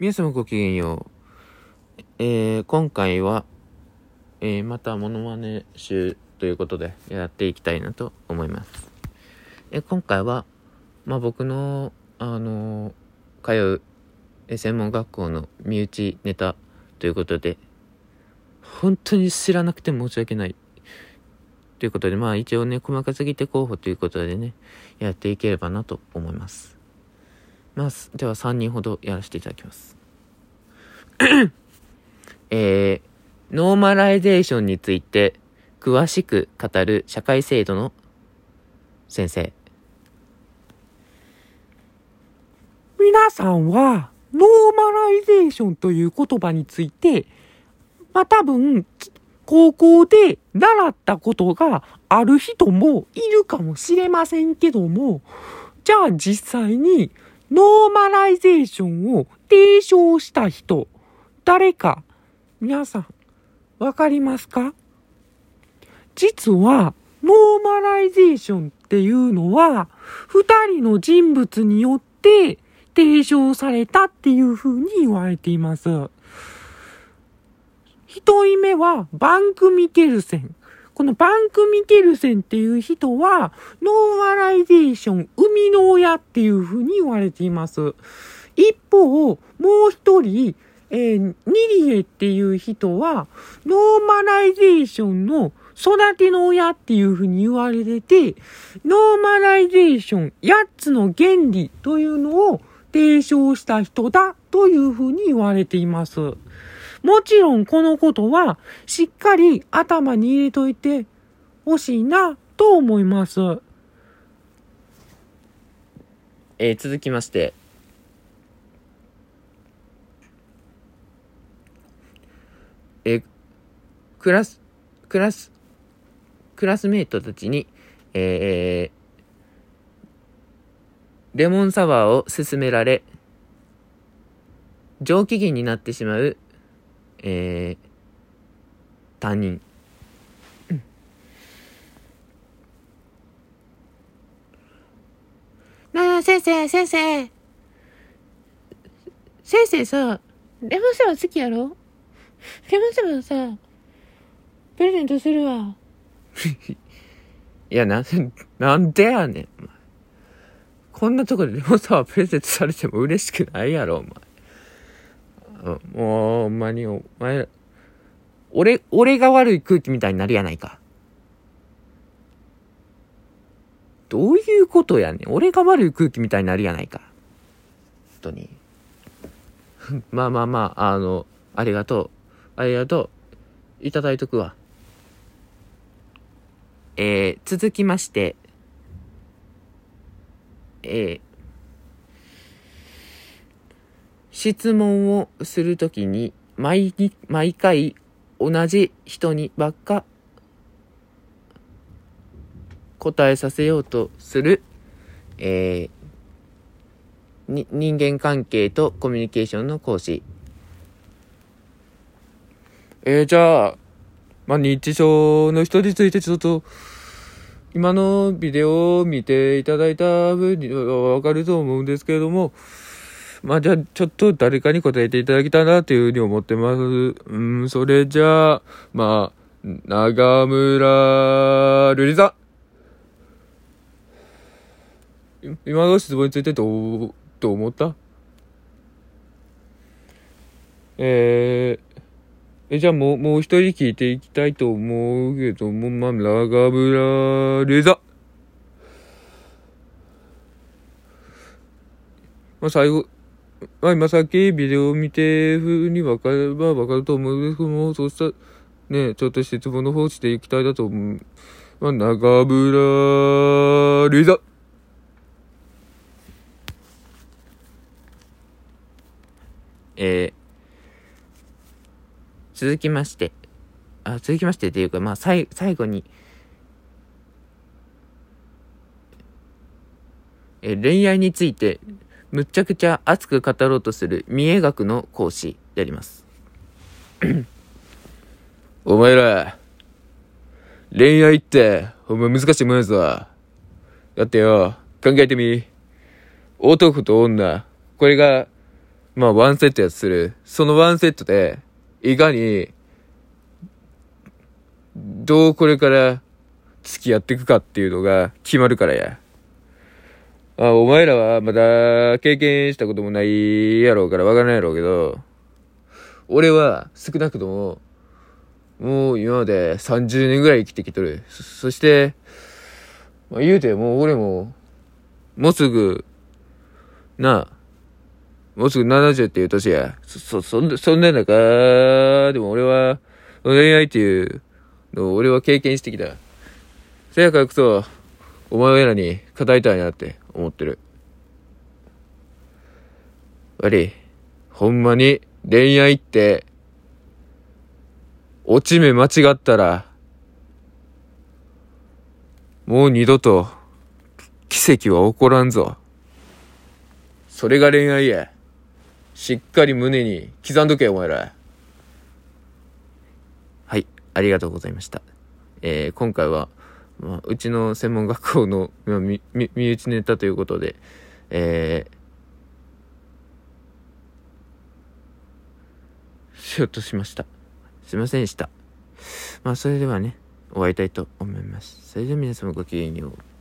皆様ごきげんよう。えー、今回は、えー、またモノマネ集ということでやっていきたいなと思います。え今回は、まあ、僕の、あの、通う専門学校の身内ネタということで、本当に知らなくて申し訳ない。ということで、まあ一応ね、細かすぎて候補ということでね、やっていければなと思います。まあ、では3人ほどやらせていただきます。えー、ノーマライゼーションについて詳しく語る社会制度の先生。皆さんは、ノーマライゼーションという言葉について、まあ多分、高校で習ったことがある人もいるかもしれませんけども、じゃあ実際にノーマライゼーションを提唱した人、誰か、皆さん、わかりますか？実は、ノーマライゼーションっていうのは、二人の人物によって提唱されたっていうふうに言われています。一人目はバンク・ミケルセン。このバンク・ミケルセンっていう人は、ノーマライゼーション、生みの親っていうふうに言われています。一方、もう一人、えー、ニリエっていう人は、ノーマライゼーションの育ての親っていうふうに言われてて、ノーマライゼーション8つの原理というのを提唱した人だというふうに言われています。もちろんこのことはしっかり頭に入れといてほしいなと思います。えー、続きまして、えー、クラス、クラス、クラスメイトたちに、えー、レモンサワーを勧められ、上機嫌になってしまうえー、担任。なあ、先生、先生。先生さ、レモンサワー好きやろ？レモンサワーさ、プレゼントするわ。いや、な、なんでやねん。こんなとこでレモンサワープレゼントされても嬉しくないやろ、お前。もう、ほんまに、お前、俺、俺が悪い空気みたいになるやないか。どういうことやねん。俺が悪い空気みたいになるやないか。本当に。まあまあまあ、あの、ありがとう。ありがとう。いただいとくわ。えー、続きまして、えー、質問をするときに、毎に、毎回同じ人にばっか答えさせようとする、えー、に、人間関係とコミュニケーションの講師。えー、じゃあ、まあ、認知症の人についてちょっと、今のビデオを見ていただいた分にはわかると思うんですけれども、まあじゃあちょっと誰かに答えていただきたいなというふうに思ってます。うん、それじゃあ、まあ、長村瑠璃さん。今の質問についてどう、どう思った？えー、え、じゃあもう、もう一人聞いていきたいと思うけども、まあ、長村瑠璃さん。まあ、最後、まあ、今さっきビデオを見て、ふうに分かれば分かると思うんですけども、そうした、ね、ちょっと質問の方していきたいだと思う。まあ、中村リザ。えー、続きまして、あ、続きましてっていうか、まあ、最、最後に、え、恋愛について、むっちゃくちゃ熱く語ろうとする三重学の講師であります。お前ら、恋愛って、お前難しいもんやぞ。だってよ、考えてみ。男と女、これが、まあワンセットやつする。そのワンセットで、いかに、どうこれから付き合っていくかっていうのが決まるからや。あ、お前らはまだ経験したこともないやろうからわからないやろうけど、俺は少なくとも、もう今まで30年ぐらい生きてきとる。そそして、まあ、言うてもう俺も、もうすぐ、なあ、もうすぐ70っていう年や。そ、そ、そんな、そんな中、でも俺は、恋愛っていうのを俺は経験してきた。せやからこそ、お前らに語りたいなって思ってる。悪い。ほんまに恋愛って、落ち目間違ったら、もう二度と奇跡は起こらんぞ。それが恋愛や。しっかり胸に刻んどけ、お前ら。はい、ありがとうございました。えー今回は、まあ、うちの専門学校の、まあ、みみ身内ネタということで、えー、しようとしました。すいませんでした。まあ、それではね、終わりたいと思います。それでは皆様ごきげんよう。